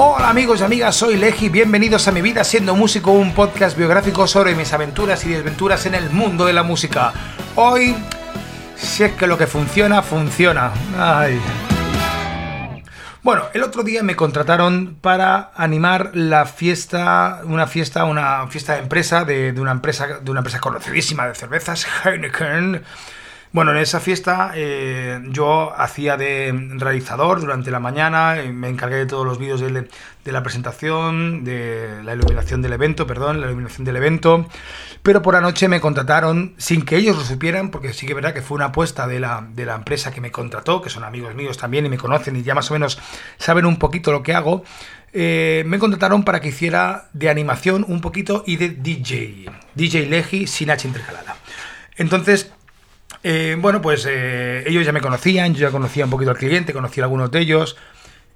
Hola amigos y amigas, soy Leji, bienvenidos a Mi Vida Siendo Músico, un podcast biográfico sobre mis aventuras y desventuras en el mundo de la música. Hoy, si es que lo que funciona, funciona. Bueno, el otro día me contrataron para animar la fiesta, una fiesta, una fiesta de empresa, de una empresa, de una empresa conocidísima de cervezas, Heineken bueno, en esa fiesta eh, yo hacía de realizador durante la mañana, eh, me encargué de todos los vídeos de, la presentación, de la iluminación del evento, perdón, la iluminación del evento, pero por la noche me contrataron sin que ellos lo supieran, porque sí que es verdad que fue una apuesta de la, de la empresa que me contrató, que son amigos míos también y me conocen y ya más o menos saben un poquito lo que hago, eh, me contrataron para que hiciera de animación un poquito y de DJ, DJ Legi sin H intercalada. Entonces, eh, bueno, pues eh, ellos ya me conocían, yo ya conocía un poquito al cliente, conocía a algunos de ellos.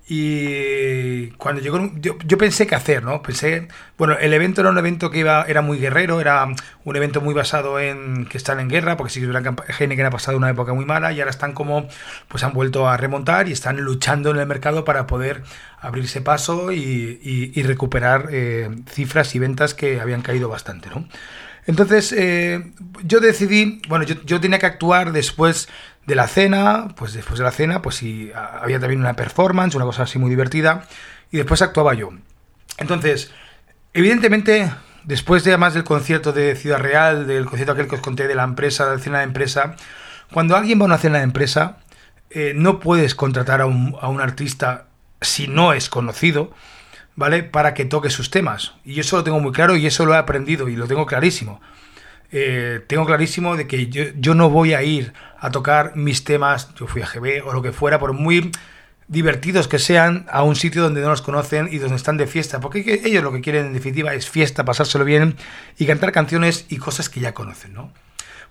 Y cuando llegó, yo, yo, pensé qué hacer, ¿no? Pensé, bueno, el evento era un evento que iba, era muy guerrero, era un evento muy basado en que están en guerra, porque sí que que ha pasado una época muy mala y ahora están como, pues han vuelto a remontar y están luchando en el mercado para poder abrirse paso y, recuperar eh, cifras y ventas que habían caído bastante, ¿no? Entonces, eh, yo decidí, bueno, yo, tenía que actuar después de la cena, pues después de la cena, pues si había también una performance, una cosa así muy divertida, y después actuaba yo. Entonces, evidentemente, después de además del concierto de Ciudad Real, del concierto aquel que os conté de la empresa, de la cena de empresa, cuando alguien va a una cena de empresa, eh, no puedes contratar a un, a un artista si no es conocido, ¿vale? Para que toque sus temas. Y eso lo tengo muy claro y eso lo he aprendido y lo tengo clarísimo. Eh, tengo clarísimo de que yo, no voy a ir a tocar mis temas, yo fui a GB o lo que fuera, por muy divertidos que sean, a un sitio donde no los conocen y donde están de fiesta, porque ellos lo que quieren en definitiva es fiesta, pasárselo bien y cantar canciones y cosas que ya conocen, ¿no?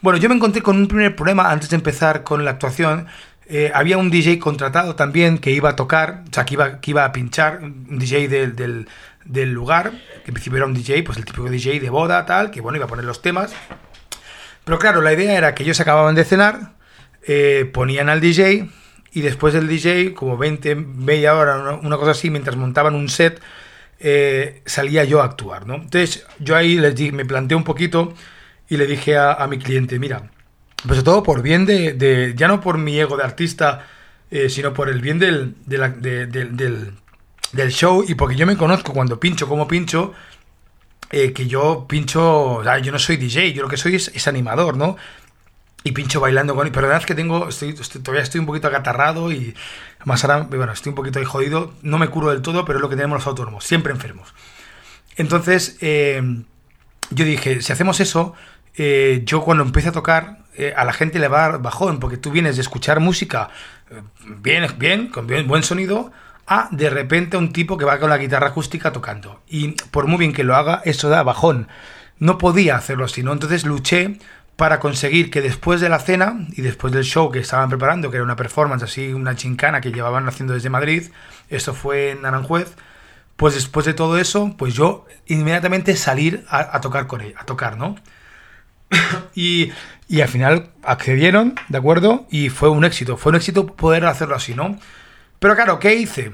Bueno, yo me encontré con un primer problema antes de empezar con la actuación eh, había un DJ contratado también que iba a tocar, o sea, que iba, que iba a pinchar, un DJ del, del, lugar, que en principio era un DJ, pues el típico DJ de boda, tal, que bueno, iba a poner los temas. Pero claro, la idea era que ellos acababan de cenar, eh, ponían al DJ y después del DJ, como 20, media hora, una, cosa así, mientras montaban un set, eh, salía yo a actuar, ¿no? Entonces yo ahí les di, me planteé un poquito y le dije a, a mi cliente, mira, pues sobre todo por bien de, ya no por mi ego de artista, eh, sino por el bien del, del, show y porque yo me conozco cuando pincho como pincho, eh, que yo pincho, yo no soy DJ, yo lo que soy es, animador, ¿no? Y pincho bailando con... Pero la verdad es que tengo, estoy, todavía estoy un poquito acatarrado y más ahora, bueno, estoy un poquito ahí jodido, no me curo del todo, pero es lo que tenemos los autónomos, siempre enfermos. Entonces, eh, yo dije, si hacemos eso, yo cuando empiece a tocar, eh, a la gente le va a bajón, porque tú vienes de escuchar música eh, bien, bien, con bien, buen sonido, a de repente un tipo que va con la guitarra acústica tocando. Y por muy bien que lo haga, eso da bajón. No podía hacerlo así. Entonces luché para conseguir que después de la cena y después del show que estaban preparando, que era una performance así, una chincana que llevaban haciendo desde Madrid, esto fue en Aranjuez, pues después de todo eso, pues yo inmediatamente salir a, a tocar con él, a tocar, ¿no? y, al final accedieron, ¿de acuerdo? Y fue un éxito, fue un éxito poder hacerlo así, ¿no? Pero claro, ¿qué hice?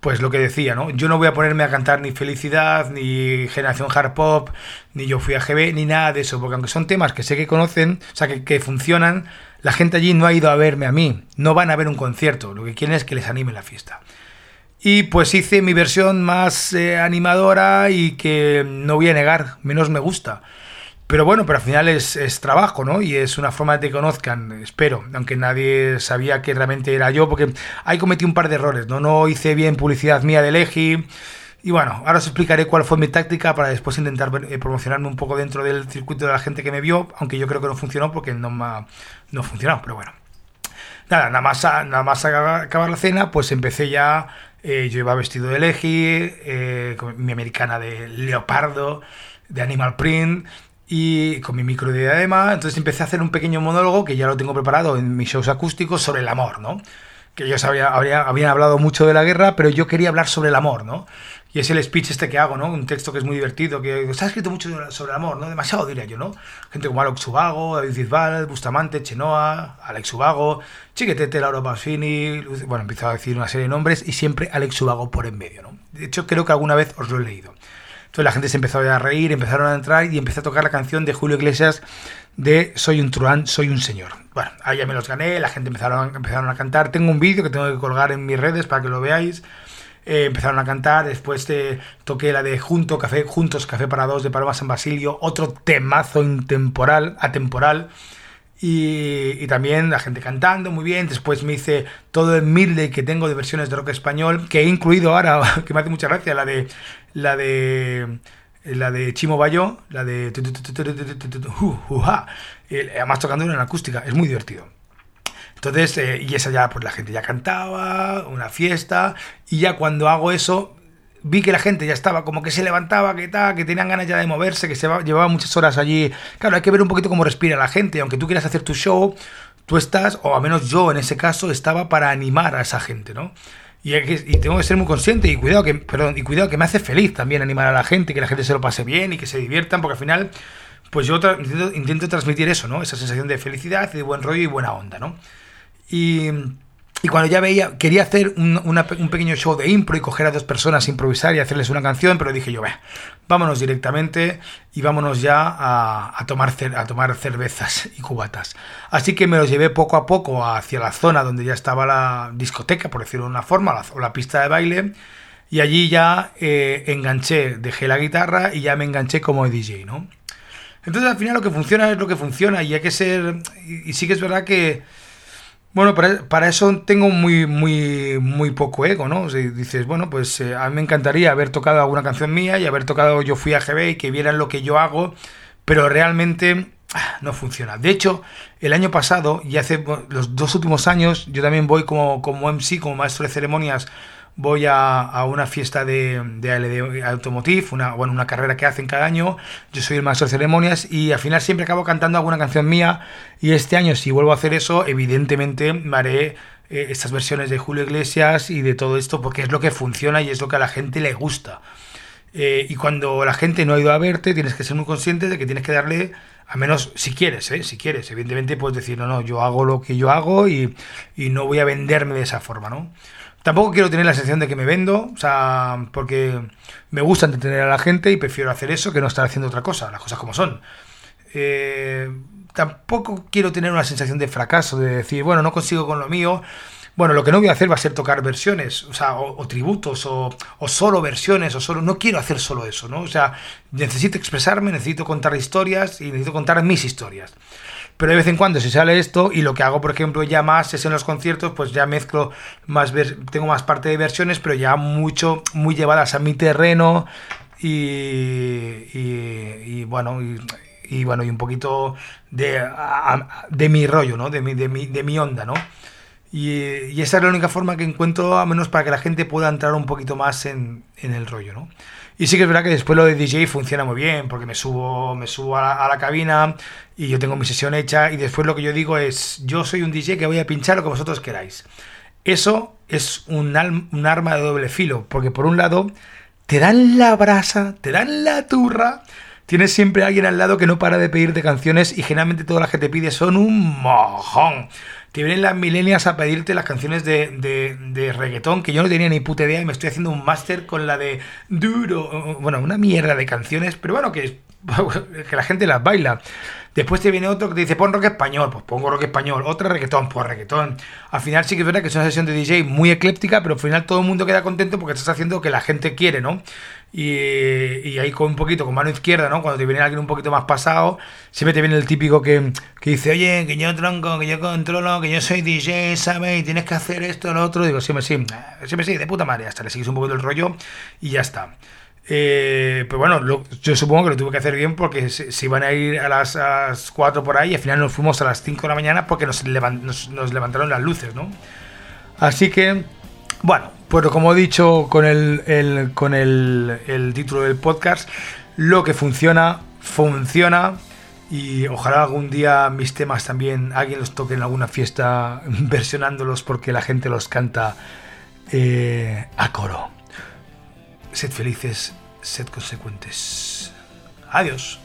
Pues lo que decía, ¿no? Yo no voy a ponerme a cantar ni Felicidad, ni Generación Hard Pop, ni Yo Fui a GB, ni nada de eso, porque aunque son temas que sé que conocen, o sea, que, funcionan, la gente allí no ha ido a verme a mí, no van a ver un concierto, lo que quieren es que les anime la fiesta. Y pues hice mi versión más eh, animadora y que no voy a negar, menos me gusta. Pero bueno, pero al final es, trabajo, ¿no? Y es una forma de que conozcan, espero, aunque nadie sabía que realmente era yo, porque ahí cometí un par de errores, ¿no? No hice bien publicidad mía de Legi. Y bueno, ahora os explicaré cuál fue mi táctica para después intentar eh, promocionarme un poco dentro del circuito de la gente que me vio, aunque yo creo que no funcionó porque no, me no funcionó, pero bueno. Nada, nada más, nada más acabar la cena, pues empecé ya, eh, yo iba vestido de Legi, eh, mi americana de leopardo, de Animal Print, y con mi micro de diadema, entonces empecé a hacer un pequeño monólogo que ya lo tengo preparado en mis shows acústicos sobre el amor, ¿no? Que ellos había, habían hablado mucho de la guerra, pero yo quería hablar sobre el amor, ¿no? Y es el speech este que hago, ¿no? Un texto que es muy divertido, que está escrito mucho sobre el amor, ¿no? Demasiado diría yo, ¿no? Gente como Alex Ubago, David Bisbal, Bustamante, Chenoa, Alex Ubago, Chiquetete, Laura Pasfini, bueno, empiezo a decir una serie de nombres y siempre Alex Ubago por en medio, ¿no? De hecho, creo que alguna vez os lo he leído. Entonces la gente se empezó a reír, empezaron a entrar y empecé a tocar la canción de Julio Iglesias de Soy un truán, soy un señor. Bueno, ahí ya me los gané, la gente empezaron, empezaron a cantar. Tengo un vídeo que tengo que colgar en mis redes para que lo veáis. Eh, empezaron a cantar, después te toqué la de Junto, Café, Juntos Café para Dos de Paloma San Basilio, otro temazo intemporal, atemporal. Y, también la gente cantando muy bien. Después me hice todo el midley que tengo de versiones de rock español, que he incluido ahora, que me hace mucha gracia, la de la de la de Chimo Bayo, la de además tocando en acústica, es muy divertido. Entonces, y esa ya, pues la gente ya cantaba, una fiesta, y ya cuando hago eso, vi que la gente ya estaba como que se levantaba, que tal, que tenían ganas ya de moverse, que se llevaba muchas horas allí. Claro, hay que ver un poquito cómo respira la gente, aunque tú quieras hacer tu show, tú estás, o al menos yo en ese caso, estaba para animar a esa gente, ¿no? Y, tengo que ser muy consciente y cuidado que, perdón, y cuidado que me hace feliz también animar a la gente, que la gente se lo pase bien y que se diviertan, porque al final, pues yo intento, intento transmitir eso, ¿no? Esa sensación de felicidad, de buen rollo y buena onda, ¿no? Y y cuando ya veía, quería hacer un, pequeño show de impro y coger a dos personas, improvisar y hacerles una canción, pero dije yo, vámonos directamente y vámonos ya a, tomar a tomar cervezas y cubatas. Así que me los llevé poco a poco hacia la zona donde ya estaba la discoteca, por decirlo de una forma, o la pista de baile, y allí ya eh, enganché, dejé la guitarra y ya me enganché como DJ, ¿no? Entonces al final lo que funciona es lo que funciona y hay que ser, y sí que es verdad que bueno, para, eso tengo muy, muy, muy poco ego, ¿no? Dices, bueno, pues eh, a mí me encantaría haber tocado alguna canción mía y haber tocado Yo Fui a GB y que vieran lo que yo hago, pero realmente ah, no funciona. De hecho, el año pasado y hace los dos últimos años, yo también voy como, como MC, como maestro de ceremonias voy a, una fiesta de, de, Automotive, una, bueno, una carrera que hacen cada año. Yo soy el maestro de ceremonias y al final siempre acabo cantando alguna canción mía. Y este año, si vuelvo a hacer eso, evidentemente me haré eh, estas versiones de Julio Iglesias y de todo esto porque es lo que funciona y es lo que a la gente le gusta. Eh, y cuando la gente no ha ido a verte, tienes que ser muy consciente de que tienes que darle, a menos si quieres, ¿eh? si quieres, evidentemente puedes decir, no, no, yo hago lo que yo hago y, y no voy a venderme de esa forma, ¿no? Tampoco quiero tener la sensación de que me vendo, o sea, porque me gusta entretener a la gente y prefiero hacer eso que no estar haciendo otra cosa, las cosas como son. Eh, tampoco quiero tener una sensación de fracaso, de decir, bueno, no consigo con lo mío. Bueno, lo que no voy a hacer va a ser tocar versiones, o sea, o, tributos, o, o, solo versiones, o solo. No quiero hacer solo eso, ¿no? O sea, necesito expresarme, necesito contar historias y necesito contar mis historias pero de vez en cuando se sale esto y lo que hago, por ejemplo, ya más es en los conciertos, pues ya mezclo más, tengo más parte de versiones, pero ya mucho, muy llevadas a mi terreno y, bueno, y, bueno, y un poquito de, de mi rollo, ¿no? De mi, de mi, de mi onda, ¿no? Y, y, esa es la única forma que encuentro, a menos para que la gente pueda entrar un poquito más en, en el rollo, ¿no? Y sí que es verdad que después lo de DJ funciona muy bien, porque me subo, me subo a la, cabina y yo tengo mi sesión hecha y después lo que yo digo es, yo soy un DJ que voy a pinchar lo que vosotros queráis. Eso es un, un arma de doble filo, porque por un lado te dan la brasa, te dan la turra, tienes siempre a alguien al lado que no para de pedirte canciones y generalmente todas las que te pide son un mojón te vienen las milenias a pedirte las canciones de, de, reggaetón, que yo no tenía ni puta idea y me estoy haciendo un máster con la de duro, bueno, una mierda de canciones, pero bueno, que, que la gente las baila. Después te viene otro que te dice, pon rock español, pues pongo rock español, otra reggaetón, pues reggaetón. Al final sí que es verdad que es una sesión de DJ muy ecléptica, pero al final todo el mundo queda contento porque estás haciendo lo que la gente quiere, ¿no? Y, ahí con un poquito, con mano izquierda, ¿no? Cuando te viene alguien un poquito más pasado, siempre te viene el típico que, que dice, oye, que yo tronco, que yo controlo, que yo soy DJ, ¿sabes? Y tienes que hacer esto, lo otro. Digo, siempre sí, siempre sí, de puta madre, hasta le sigues un poquito el rollo y ya está. Eh, pero bueno, yo supongo que lo tuve que hacer bien porque se, iban a ir a las, 4 por ahí y al final nos fuimos a las 5 de la mañana porque nos, nos levantaron las luces, ¿no? Así que, bueno, pues como he dicho con el, con el, título del podcast, lo que funciona, funciona. Y ojalá algún día mis temas también alguien los toque en alguna fiesta versionándolos porque la gente los canta eh, a coro. sed felices, sed consecuentes. Adiós.